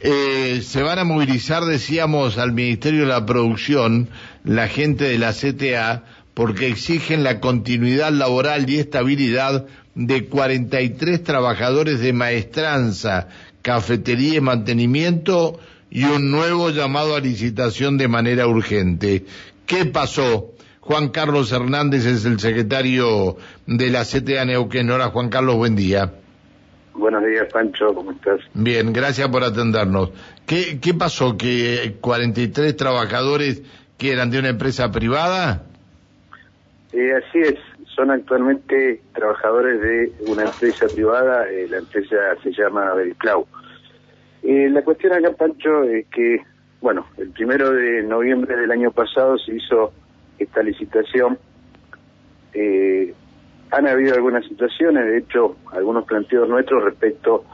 Eh, se van a movilizar, decíamos, al Ministerio de la Producción, la gente de la CTA, porque exigen la continuidad laboral y estabilidad de 43 trabajadores de maestranza, cafetería y mantenimiento y un nuevo llamado a licitación de manera urgente. ¿Qué pasó? Juan Carlos Hernández es el secretario de la CTA Neuquén. Hola Juan Carlos, buen día. Buenos días, Pancho, ¿cómo estás? Bien, gracias por atendernos. ¿Qué, qué pasó? ¿Que 43 trabajadores que eran de una empresa privada? Eh, así es, son actualmente trabajadores de una empresa privada, eh, la empresa se llama Veriplau. Eh, la cuestión acá, Pancho, es que, bueno, el primero de noviembre del año pasado se hizo esta licitación. Han habido algunas situaciones, de hecho, algunos planteos nuestros respecto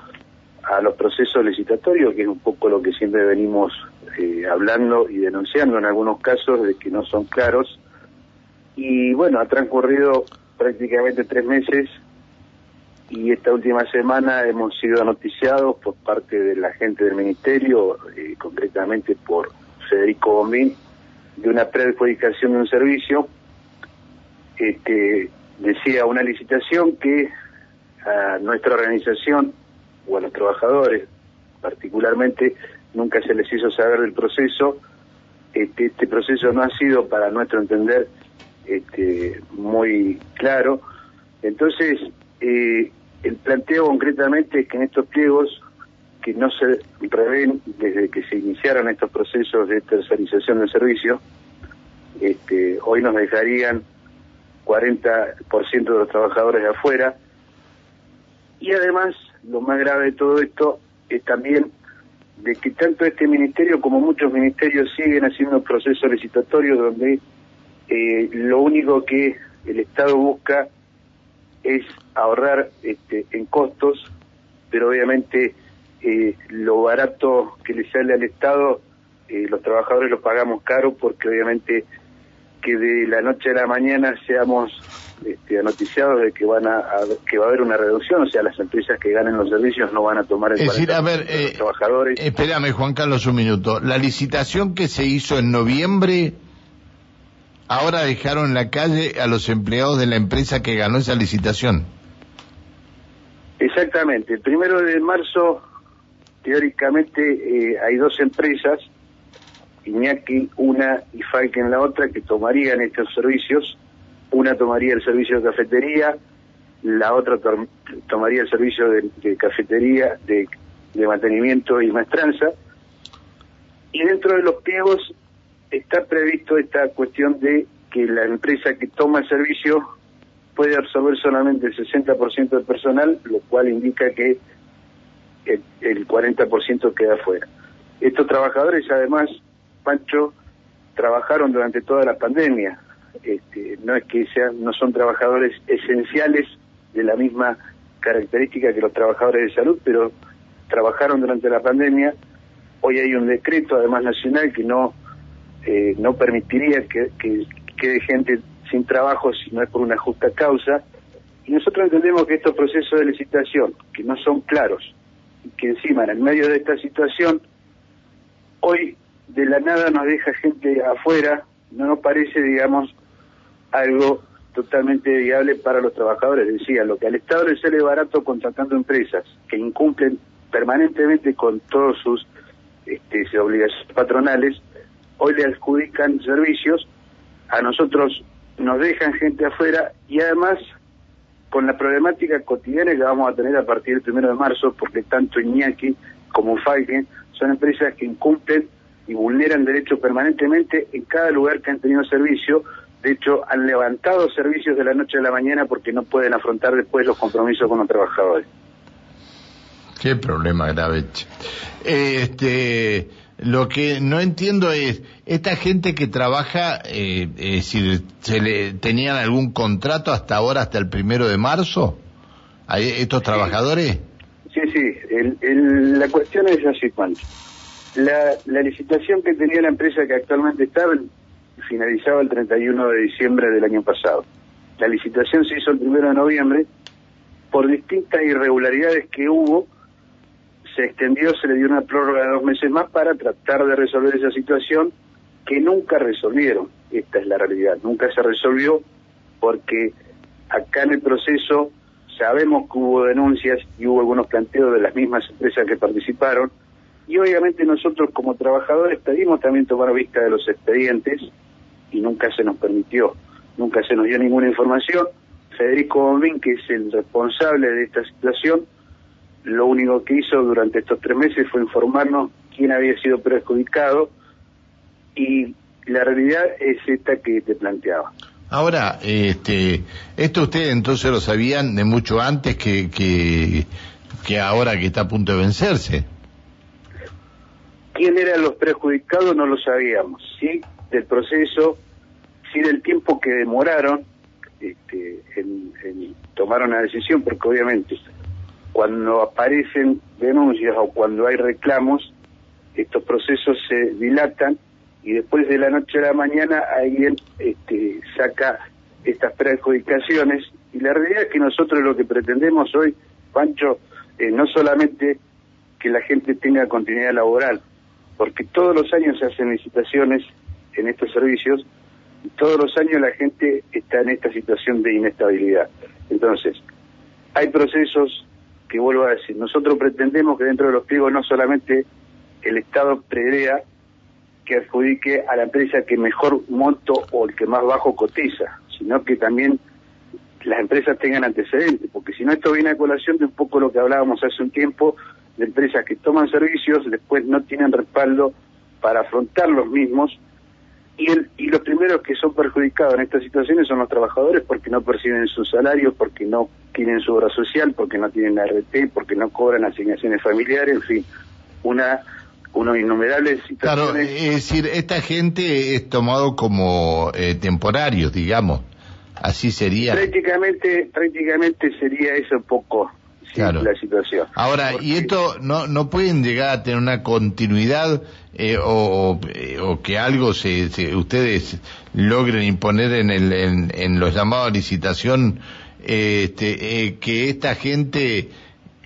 a los procesos licitatorios, que es un poco lo que siempre venimos eh, hablando y denunciando en algunos casos de que no son claros. Y bueno, ha transcurrido prácticamente tres meses y esta última semana hemos sido noticiados por parte de la gente del Ministerio, eh, concretamente por Federico Bombín, de una preadjudicación de un servicio. Este, decía una licitación que a nuestra organización o a los trabajadores particularmente nunca se les hizo saber del proceso. Este, este proceso no ha sido, para nuestro entender, este, muy claro. Entonces, eh, el planteo concretamente es que en estos pliegos, que no se prevén desde que se iniciaron estos procesos de tercerización del servicio, este, hoy nos dejarían 40% de los trabajadores de afuera. Y además, lo más grave de todo esto es también de que tanto este ministerio como muchos ministerios siguen haciendo procesos licitatorios donde eh, lo único que el Estado busca es ahorrar este, en costos, pero obviamente eh, lo barato que le sale al Estado, eh, los trabajadores lo pagamos caro porque obviamente que de la noche a la mañana seamos este, anoticiados de que van a, que va a haber una reducción, o sea, las empresas que ganen los servicios no van a tomar el es decir, a ver, eh, trabajadores. Espérame, Juan Carlos, un minuto. La licitación que se hizo en noviembre, ahora dejaron en la calle a los empleados de la empresa que ganó esa licitación. Exactamente. El primero de marzo, teóricamente, eh, hay dos empresas Iñaki una y Falken la otra que tomarían estos servicios. Una tomaría el servicio de cafetería, la otra tomaría el servicio de, cafetería, de, mantenimiento y maestranza. Y dentro de los pliegos está previsto esta cuestión de que la empresa que toma el servicio puede absorber solamente el 60% del personal, lo cual indica que el, el 40% queda fuera. Estos trabajadores además Pancho, trabajaron durante toda la pandemia. Este, no es que sean, no son trabajadores esenciales de la misma característica que los trabajadores de salud, pero trabajaron durante la pandemia. Hoy hay un decreto, además nacional, que no eh, no permitiría que, que quede gente sin trabajo si no es por una justa causa. Y nosotros entendemos que estos procesos de licitación, que no son claros, y que encima en medio de esta situación, hoy de la nada nos deja gente afuera, no nos parece, digamos, algo totalmente viable para los trabajadores. Decía, lo que al Estado le sale barato contratando empresas que incumplen permanentemente con todos sus este, obligaciones patronales, hoy le adjudican servicios, a nosotros nos dejan gente afuera y además con la problemática cotidiana que vamos a tener a partir del primero de marzo, porque tanto Iñaki como Falken son empresas que incumplen y vulneran derechos permanentemente en cada lugar que han tenido servicio. De hecho, han levantado servicios de la noche a la mañana porque no pueden afrontar después los compromisos con los trabajadores. Qué problema grave. Este, lo que no entiendo es, esta gente que trabaja, eh, eh, si se le tenían algún contrato hasta ahora, hasta el primero de marzo, estos trabajadores. Sí, sí. la cuestión es así, Juan. La, licitación que tenía la empresa que actualmente estaba finalizaba el 31 de diciembre del año pasado. La licitación se hizo el 1 de noviembre. Por distintas irregularidades que hubo, se extendió, se le dio una prórroga de dos meses más para tratar de resolver esa situación que nunca resolvieron. Esta es la realidad, nunca se resolvió porque acá en el proceso sabemos que hubo denuncias y hubo algunos planteos de las mismas empresas que participaron y obviamente nosotros como trabajadores pedimos también tomar vista de los expedientes y nunca se nos permitió, nunca se nos dio ninguna información. Federico Bombín, que es el responsable de esta situación, lo único que hizo durante estos tres meses fue informarnos quién había sido perjudicado y la realidad es esta que te planteaba. Ahora, este, esto ustedes entonces lo sabían de mucho antes que, que, que ahora que está a punto de vencerse. ¿Quién eran los perjudicados? No lo sabíamos, ¿sí? Del proceso, sí del tiempo que demoraron este, en, tomar una decisión, porque obviamente cuando aparecen denuncias o cuando hay reclamos, estos procesos se dilatan y después de la noche a la mañana alguien este, saca estas perjudicaciones y la realidad es que nosotros lo que pretendemos hoy, Pancho, no solamente que la gente tenga continuidad laboral, porque todos los años se hacen licitaciones en estos servicios y todos los años la gente está en esta situación de inestabilidad. Entonces, hay procesos que vuelvo a decir, nosotros pretendemos que dentro de los pliegos no solamente el Estado prevea que adjudique a la empresa que mejor monto o el que más bajo cotiza, sino que también las empresas tengan antecedentes, porque si no esto viene a colación de un poco lo que hablábamos hace un tiempo, de empresas que toman servicios, después no tienen respaldo para afrontar los mismos y, el, y los primeros que son perjudicados en estas situaciones son los trabajadores porque no perciben su salario, porque no tienen su obra social, porque no tienen RT, porque no cobran asignaciones familiares, en fin, una unos innumerables situaciones. Claro, es decir, esta gente es tomado como eh, temporarios, digamos, así sería. Prácticamente, prácticamente sería eso poco claro. la situación. Ahora, ¿y esto no, no pueden llegar a tener una continuidad eh, o, eh, o, que algo se, se, ustedes logren imponer en, el, en, en los llamados a licitación, este, eh, que esta gente,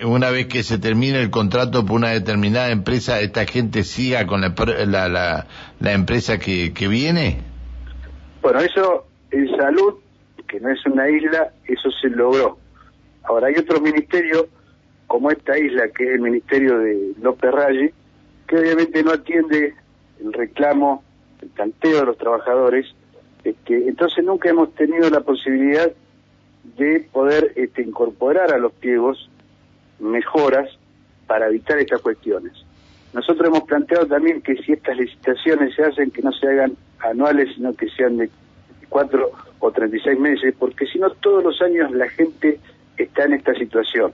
una vez que se termine el contrato por una determinada empresa, esta gente siga con la, la, la, la empresa que, que viene? Bueno, eso en salud, que no es una isla, eso se logró Ahora hay otro ministerio, como esta isla, que es el ministerio de López Rayy, que obviamente no atiende el reclamo, el tanteo de los trabajadores. Este, entonces nunca hemos tenido la posibilidad de poder este, incorporar a los pliegos mejoras para evitar estas cuestiones. Nosotros hemos planteado también que si estas licitaciones se hacen, que no se hagan anuales, sino que sean de cuatro o treinta y seis meses, porque si no todos los años la gente está en esta situación.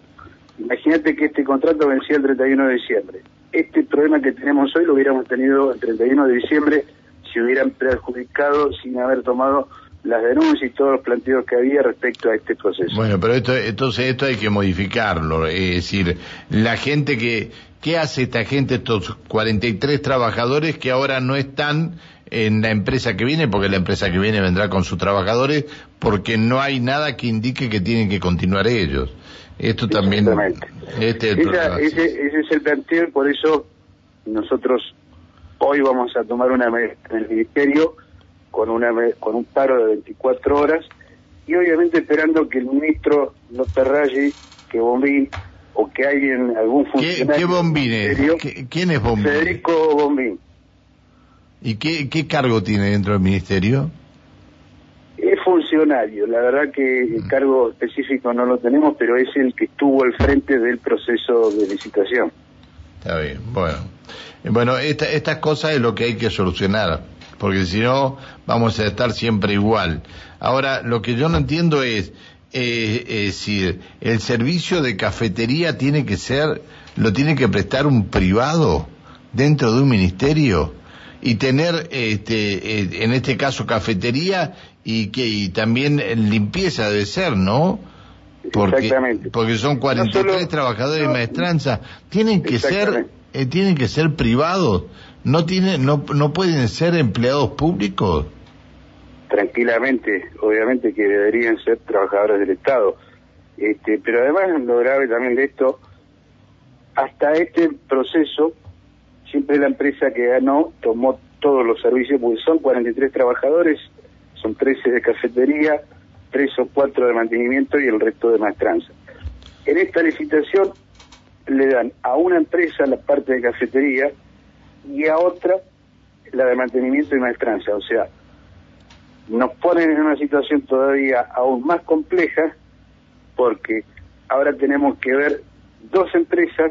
Imagínate que este contrato vencía el 31 de diciembre. Este problema que tenemos hoy lo hubiéramos tenido el 31 de diciembre si hubieran perjudicado sin haber tomado las denuncias y todos los planteos que había respecto a este proceso. Bueno, pero esto, entonces esto hay que modificarlo, es decir, la gente que, ¿qué hace esta gente, estos 43 trabajadores que ahora no están en la empresa que viene, porque la empresa que viene vendrá con sus trabajadores, porque no hay nada que indique que tienen que continuar ellos. Esto también. Este es el Esa, ese, ese, es el planteo, por eso nosotros hoy vamos a tomar una en el ministerio con una con un paro de 24 horas y obviamente esperando que el ministro no Raggi, que Bombín o que alguien, algún funcionario. ¿Qué, qué Bombín es? ¿Quién es Bombín? Federico Bombín. ¿Y qué, qué cargo tiene dentro del ministerio? Es funcionario, la verdad que el mm. cargo específico no lo tenemos, pero es el que estuvo al frente del proceso de licitación. Está bien, bueno. Bueno, esta, estas cosas es lo que hay que solucionar, porque si no vamos a estar siempre igual. Ahora, lo que yo no entiendo es, eh, es decir, el servicio de cafetería tiene que ser, lo tiene que prestar un privado dentro de un ministerio y tener este eh, en este caso cafetería y que y también limpieza debe ser, ¿no? Porque, Exactamente. porque son 43 trabajadores de maestranza, tienen que ser eh, tienen que ser privados, no tienen no no pueden ser empleados públicos. Tranquilamente, obviamente que deberían ser trabajadores del Estado. Este, pero además lo grave también de esto hasta este proceso, siempre la empresa que ganó tomó todos los servicios, porque son 43 trabajadores, son 13 de cafetería, 3 o 4 de mantenimiento y el resto de maestranza. En esta licitación le dan a una empresa la parte de cafetería y a otra la de mantenimiento y maestranza. O sea, nos ponen en una situación todavía aún más compleja porque ahora tenemos que ver dos empresas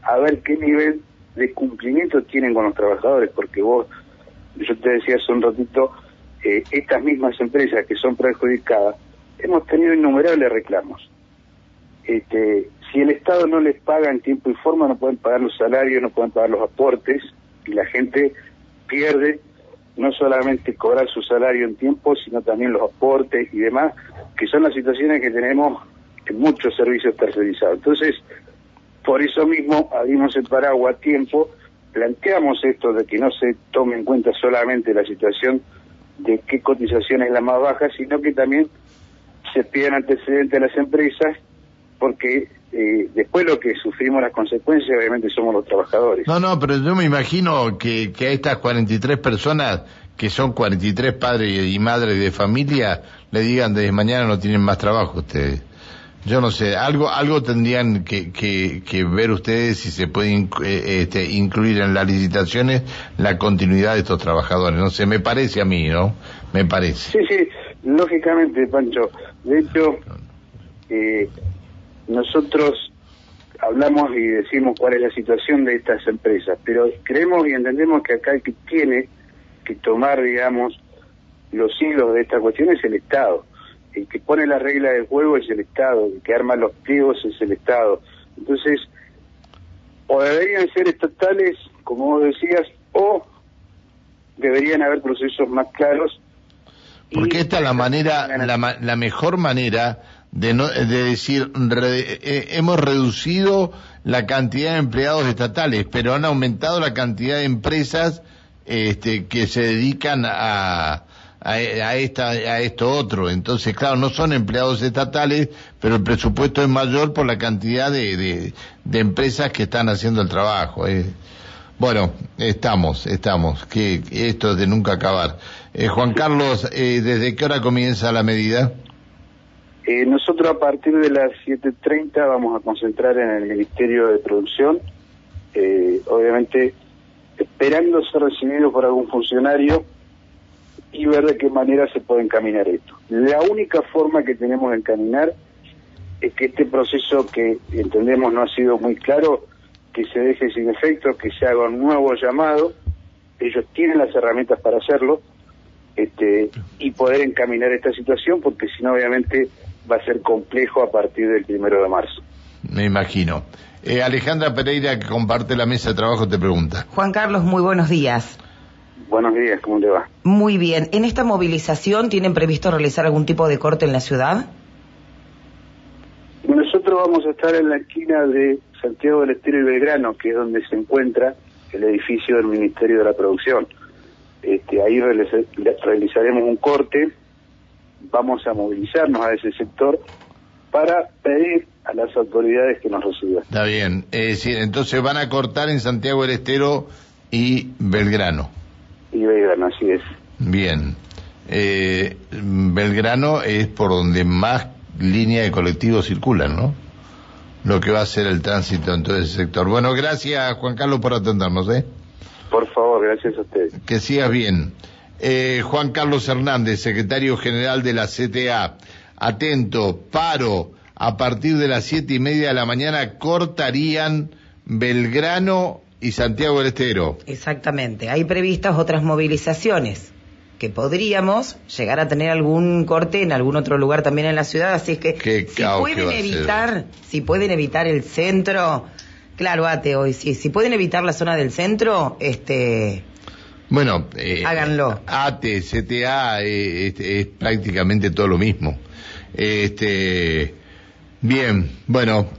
a ver qué nivel de cumplimiento tienen con los trabajadores, porque vos, yo te decía hace un ratito, eh, estas mismas empresas que son perjudicadas, hemos tenido innumerables reclamos. Este, si el Estado no les paga en tiempo y forma, no pueden pagar los salarios, no pueden pagar los aportes, y la gente pierde no solamente cobrar su salario en tiempo, sino también los aportes y demás, que son las situaciones que tenemos en muchos servicios tercerizados. Entonces, por eso mismo abrimos el paraguas a tiempo, planteamos esto de que no se tome en cuenta solamente la situación de qué cotización es la más baja, sino que también se pidan antecedentes a las empresas, porque eh, después lo que sufrimos las consecuencias obviamente somos los trabajadores. No, no, pero yo me imagino que, que a estas 43 personas, que son 43 padres y madres de familia, le digan desde mañana no tienen más trabajo ustedes. Yo no sé, algo algo tendrían que, que, ver ustedes si se puede eh, este, incluir en las licitaciones la continuidad de estos trabajadores. No sé, me parece a mí, ¿no? Me parece. Sí, sí, lógicamente, Pancho. De hecho, eh, nosotros hablamos y decimos cuál es la situación de estas empresas, pero creemos y entendemos que acá el que tiene que tomar, digamos, los hilos de esta cuestión es el Estado. El que pone la regla del juego es el Estado, el que arma los pliegos es el Estado. Entonces, o deberían ser estatales, como vos decías, o deberían haber procesos más claros. Porque esta es la manera, la, la mejor manera de, no, de decir, eh, hemos reducido la cantidad de empleados estatales, pero han aumentado la cantidad de empresas este, que se dedican a, a, esta, a esto otro. Entonces, claro, no son empleados estatales, pero el presupuesto es mayor por la cantidad de, de, empresas que están haciendo el trabajo. Eh. Bueno, estamos, estamos, que esto es de nunca acabar. Eh, Juan Carlos, eh, ¿desde qué hora comienza la medida? Eh, nosotros a partir de las 7.30 vamos a concentrar en el Ministerio de Producción, eh, obviamente esperando ser recibido por algún funcionario y ver de qué manera se puede encaminar esto. La única forma que tenemos de encaminar es que este proceso que entendemos no ha sido muy claro, que se deje sin efecto, que se haga un nuevo llamado, ellos tienen las herramientas para hacerlo, este, y poder encaminar esta situación, porque si no, obviamente, va a ser complejo a partir del primero de marzo. Me imagino. Eh, Alejandra Pereira, que comparte la mesa de trabajo, te pregunta. Juan Carlos, muy buenos días. Buenos días, ¿cómo te va? Muy bien. ¿En esta movilización tienen previsto realizar algún tipo de corte en la ciudad? Nosotros vamos a estar en la esquina de Santiago del Estero y Belgrano, que es donde se encuentra el edificio del Ministerio de la Producción. Este, ahí realizaremos un corte vamos a movilizarnos a ese sector para pedir a las autoridades que nos reciban. Está bien. entonces van a cortar en Santiago del Estero y Belgrano. Y Belgrano, así es. Bien. Eh, Belgrano es por donde más líneas de colectivos circulan, ¿no? Lo que va a ser el tránsito en todo ese sector. Bueno, gracias Juan Carlos por atendernos, ¿eh? Por favor, gracias a ustedes. Que sigas bien. Eh, Juan Carlos Hernández, secretario general de la CTA. Atento, paro. A partir de las siete y media de la mañana cortarían Belgrano y Santiago del Estero. Exactamente. Hay previstas otras movilizaciones que podríamos llegar a tener algún corte en algún otro lugar también en la ciudad, así es que si pueden evitar, si pueden evitar el centro, claro, ate hoy, si, si pueden evitar la zona del centro, este bueno, eh, háganlo. AT, CTA eh, es, prácticamente todo lo mismo. Este, bien, bueno,